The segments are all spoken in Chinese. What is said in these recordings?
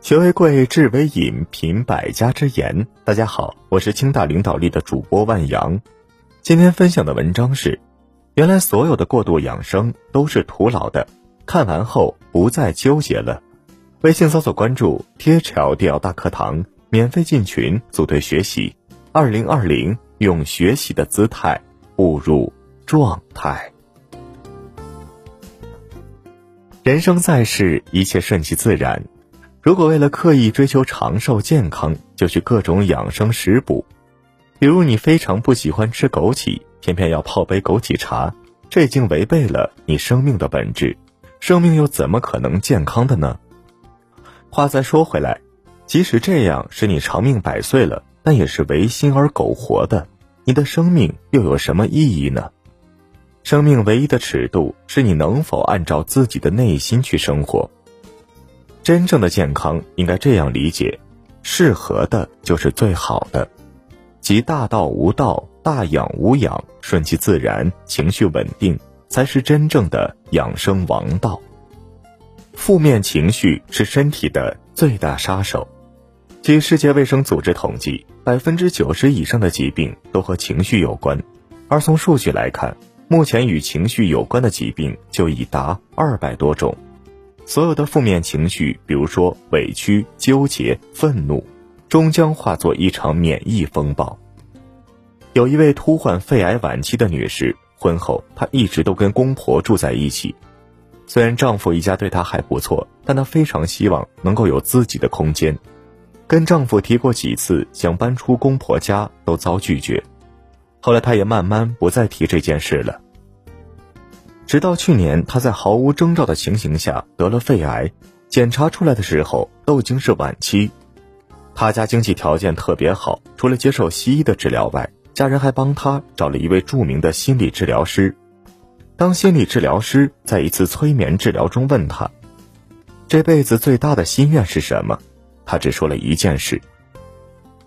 学为贵，智为引，品百家之言。大家好，我是清大领导力的主播万阳。今天分享的文章是：原来所有的过度养生都是徒劳的。看完后不再纠结了。微信搜索关注 “THL 大课堂”，免费进群组队学习。二零二零，用学习的姿态步入状态。人生在世，一切顺其自然。如果为了刻意追求长寿健康，就去各种养生食补，比如你非常不喜欢吃枸杞，偏偏要泡杯枸杞茶，这已经违背了你生命的本质。生命又怎么可能健康的呢？话再说回来，即使这样使你长命百岁了，但也是违心而苟活的。你的生命又有什么意义呢？生命唯一的尺度是你能否按照自己的内心去生活。真正的健康应该这样理解：适合的就是最好的，即大道无道，大养无养，顺其自然，情绪稳定，才是真正的养生王道。负面情绪是身体的最大杀手。据世界卫生组织统计，百分之九十以上的疾病都和情绪有关，而从数据来看，目前与情绪有关的疾病就已达二百多种。所有的负面情绪，比如说委屈、纠结、愤怒，终将化作一场免疫风暴。有一位突患肺癌晚期的女士，婚后她一直都跟公婆住在一起。虽然丈夫一家对她还不错，但她非常希望能够有自己的空间。跟丈夫提过几次想搬出公婆家，都遭拒绝。后来她也慢慢不再提这件事了。直到去年，他在毫无征兆的情形下得了肺癌，检查出来的时候都已经是晚期。他家经济条件特别好，除了接受西医的治疗外，家人还帮他找了一位著名的心理治疗师。当心理治疗师在一次催眠治疗中问他：“这辈子最大的心愿是什么？”他只说了一件事：“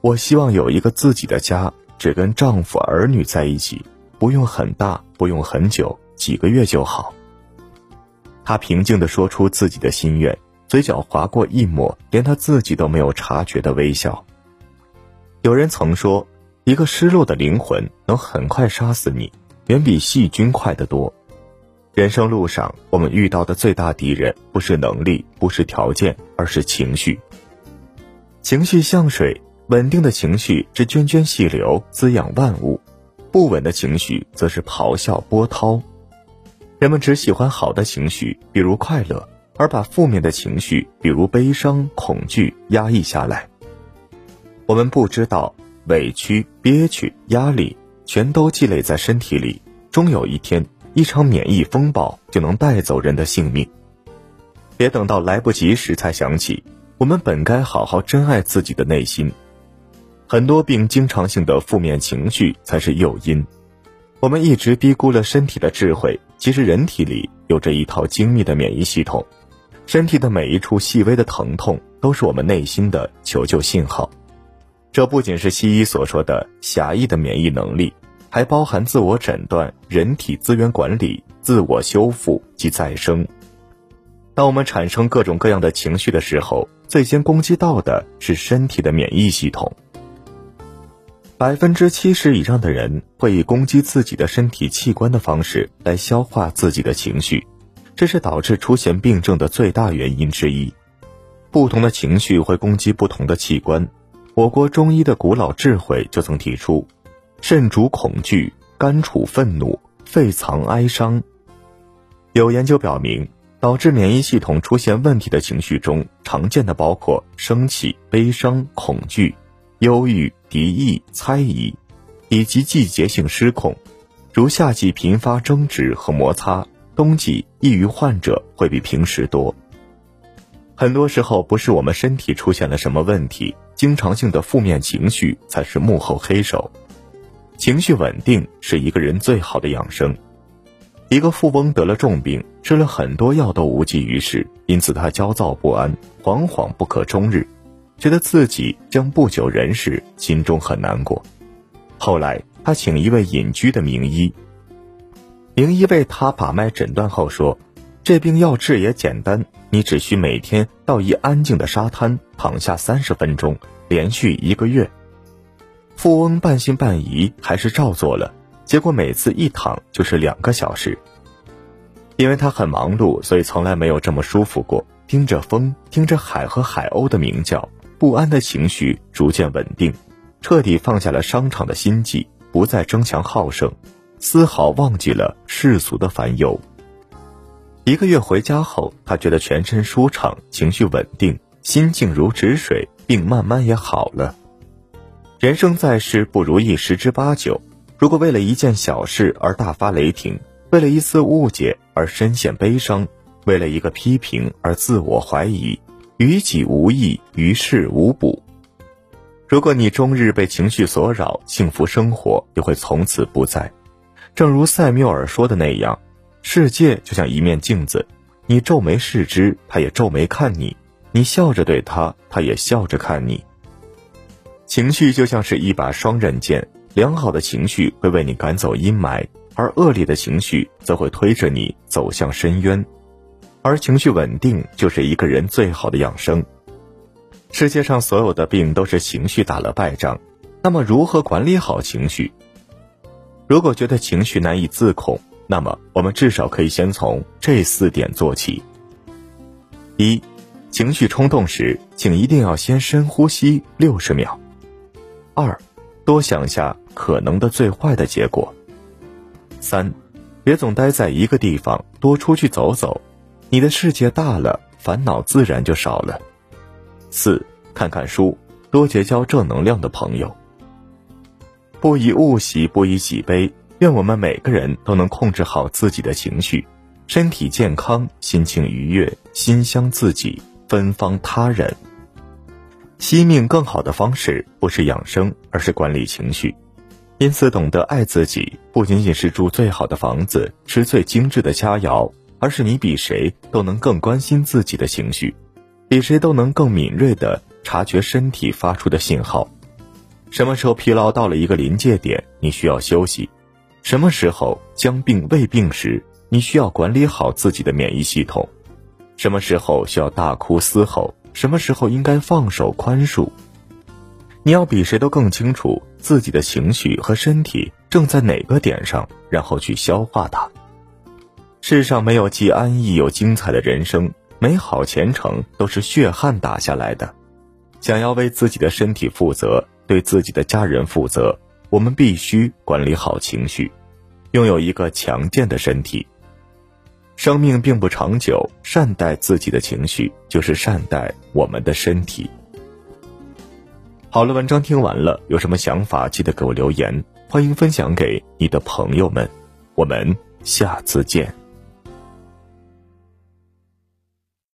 我希望有一个自己的家，只跟丈夫儿女在一起，不用很大，不用很久。”几个月就好。他平静地说出自己的心愿，嘴角划过一抹连他自己都没有察觉的微笑。有人曾说，一个失落的灵魂能很快杀死你，远比细菌快得多。人生路上，我们遇到的最大敌人不是能力，不是条件，而是情绪。情绪像水，稳定的情绪是涓涓细流，滋养万物；不稳的情绪则是咆哮波涛。人们只喜欢好的情绪，比如快乐，而把负面的情绪，比如悲伤、恐惧压抑下来。我们不知道，委屈、憋屈、压力全都积累在身体里，终有一天，一场免疫风暴就能带走人的性命。别等到来不及时才想起，我们本该好好珍爱自己的内心。很多病经常性的负面情绪才是诱因。我们一直低估了身体的智慧。其实人体里有着一套精密的免疫系统，身体的每一处细微的疼痛都是我们内心的求救信号。这不仅是西医所说的狭义的免疫能力，还包含自我诊断、人体资源管理、自我修复及再生。当我们产生各种各样的情绪的时候，最先攻击到的是身体的免疫系统。百分之七十以上的人会以攻击自己的身体器官的方式来消化自己的情绪，这是导致出现病症的最大原因之一。不同的情绪会攻击不同的器官。我国中医的古老智慧就曾提出：肾主恐惧，肝处愤怒，肺藏哀伤。有研究表明，导致免疫系统出现问题的情绪中，常见的包括生气、悲伤、恐惧。忧郁、敌意、猜疑，以及季节性失控，如夏季频发争执和摩擦，冬季抑郁患者会比平时多。很多时候不是我们身体出现了什么问题，经常性的负面情绪才是幕后黑手。情绪稳定是一个人最好的养生。一个富翁得了重病，吃了很多药都无济于事，因此他焦躁不安，惶惶不可终日。觉得自己将不久人世，心中很难过。后来，他请一位隐居的名医。名医为他把脉诊断后说：“这病要治也简单，你只需每天到一安静的沙滩躺下三十分钟，连续一个月。富翁半信半疑，还是照做了。结果每次一躺就是两个小时。因为他很忙碌，所以从来没有这么舒服过。听着风，听着海和海鸥的鸣叫，不安的情绪逐渐稳定，彻底放下了商场的心计，不再争强好胜，丝毫忘记了世俗的烦忧。一个月回家后，他觉得全身舒畅，情绪稳定，心静如止水，病慢慢也好了。人生在世，不如意十之八九。如果为了一件小事而大发雷霆，为了一次误解而深陷悲伤，为了一个批评而自我怀疑，于己无益，于事无补。如果你终日被情绪所扰，幸福生活就会从此不在。正如塞缪尔说的那样。世界就像一面镜子，你皱眉视之，他也皱眉看你；你笑着对他，他也笑着看你。情绪就像是一把双刃剑，良好的情绪会为你赶走阴霾，而恶劣的情绪则会推着你走向深渊。而情绪稳定就是一个人最好的养生。世界上所有的病都是情绪打了败仗，那么如何管理好情绪？如果觉得情绪难以自控，那么，我们至少可以先从这四点做起。一，情绪冲动时，请一定要先深呼吸六十秒。二，多想下可能的最坏的结果。三，别总待在一个地方，多出去走走，你的世界大了，烦恼自然就少了。四，看看书，多结交正能量的朋友。不以物喜，不以己悲。愿我们每个人都能控制好自己的情绪，身体健康，心情愉悦，心香自己，芬芳他人。惜命更好的方式不是养生，而是管理情绪。因此，懂得爱自己，不仅仅是住最好的房子，吃最精致的佳肴，而是你比谁都能更关心自己的情绪，比谁都能更敏锐地察觉身体发出的信号。什么时候疲劳到了一个临界点，你需要休息。什么时候将病未病时，你需要管理好自己的免疫系统；什么时候需要大哭嘶吼，什么时候应该放手宽恕。你要比谁都更清楚自己的情绪和身体正在哪个点上，然后去消化它。世上没有既安逸又精彩的人生，美好前程都是血汗打下来的。想要为自己的身体负责，对自己的家人负责。我们必须管理好情绪，拥有一个强健的身体。生命并不长久，善待自己的情绪，就是善待我们的身体。好了，文章听完了，有什么想法记得给我留言，欢迎分享给你的朋友们。我们下次见。